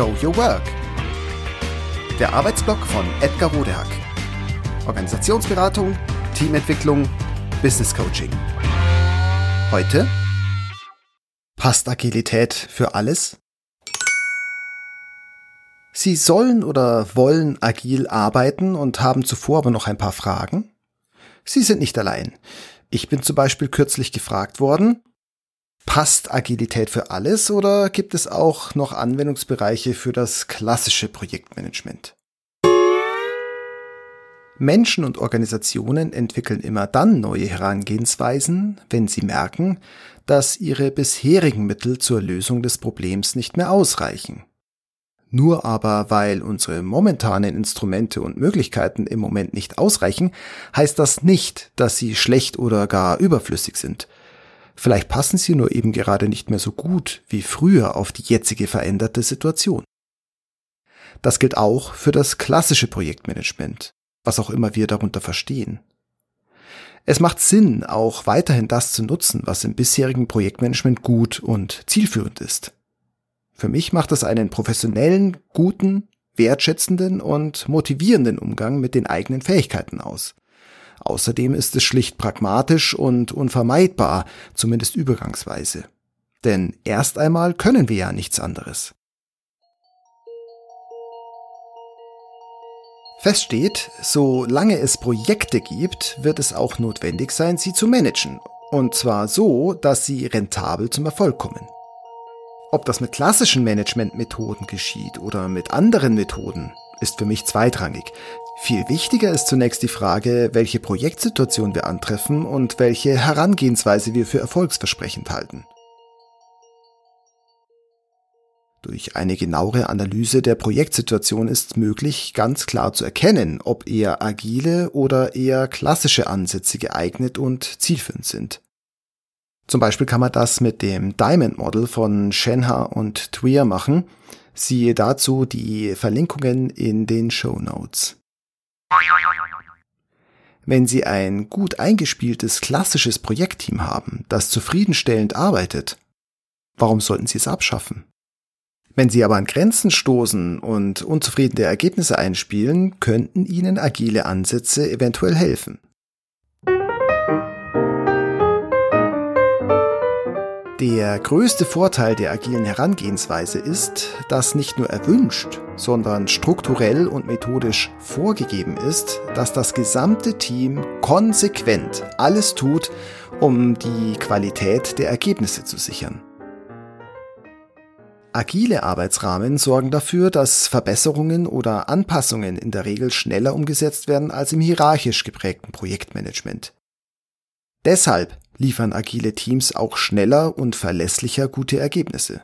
Show Your Work. Der Arbeitsblock von Edgar Rodehack. Organisationsberatung, Teamentwicklung, Business Coaching. Heute passt Agilität für alles? Sie sollen oder wollen agil arbeiten und haben zuvor aber noch ein paar Fragen? Sie sind nicht allein. Ich bin zum Beispiel kürzlich gefragt worden, passt Agilität für alles oder gibt es auch noch Anwendungsbereiche für das klassische Projektmanagement? Menschen und Organisationen entwickeln immer dann neue Herangehensweisen, wenn sie merken, dass ihre bisherigen Mittel zur Lösung des Problems nicht mehr ausreichen. Nur aber, weil unsere momentanen Instrumente und Möglichkeiten im Moment nicht ausreichen, heißt das nicht, dass sie schlecht oder gar überflüssig sind. Vielleicht passen sie nur eben gerade nicht mehr so gut wie früher auf die jetzige veränderte Situation. Das gilt auch für das klassische Projektmanagement, was auch immer wir darunter verstehen. Es macht Sinn, auch weiterhin das zu nutzen, was im bisherigen Projektmanagement gut und zielführend ist. Für mich macht es einen professionellen, guten, wertschätzenden und motivierenden Umgang mit den eigenen Fähigkeiten aus. Außerdem ist es schlicht pragmatisch und unvermeidbar, zumindest übergangsweise. Denn erst einmal können wir ja nichts anderes. Fest steht, solange es Projekte gibt, wird es auch notwendig sein, sie zu managen. Und zwar so, dass sie rentabel zum Erfolg kommen. Ob das mit klassischen Managementmethoden geschieht oder mit anderen Methoden, ist für mich zweitrangig. Viel wichtiger ist zunächst die Frage, welche Projektsituation wir antreffen und welche Herangehensweise wir für erfolgsversprechend halten. Durch eine genauere Analyse der Projektsituation ist möglich, ganz klar zu erkennen, ob eher agile oder eher klassische Ansätze geeignet und zielführend sind. Zum Beispiel kann man das mit dem Diamond Model von Shenha und Tweer machen. Siehe dazu die Verlinkungen in den Show Notes. Wenn Sie ein gut eingespieltes klassisches Projektteam haben, das zufriedenstellend arbeitet, warum sollten Sie es abschaffen? Wenn Sie aber an Grenzen stoßen und unzufriedene Ergebnisse einspielen, könnten Ihnen agile Ansätze eventuell helfen. Der größte Vorteil der agilen Herangehensweise ist, dass nicht nur erwünscht, sondern strukturell und methodisch vorgegeben ist, dass das gesamte Team konsequent alles tut, um die Qualität der Ergebnisse zu sichern. Agile Arbeitsrahmen sorgen dafür, dass Verbesserungen oder Anpassungen in der Regel schneller umgesetzt werden als im hierarchisch geprägten Projektmanagement. Deshalb liefern agile Teams auch schneller und verlässlicher gute Ergebnisse.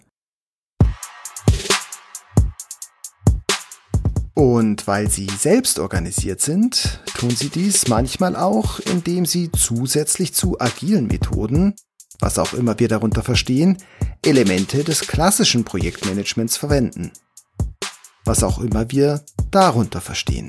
Und weil sie selbst organisiert sind, tun sie dies manchmal auch, indem sie zusätzlich zu agilen Methoden, was auch immer wir darunter verstehen, Elemente des klassischen Projektmanagements verwenden. Was auch immer wir darunter verstehen.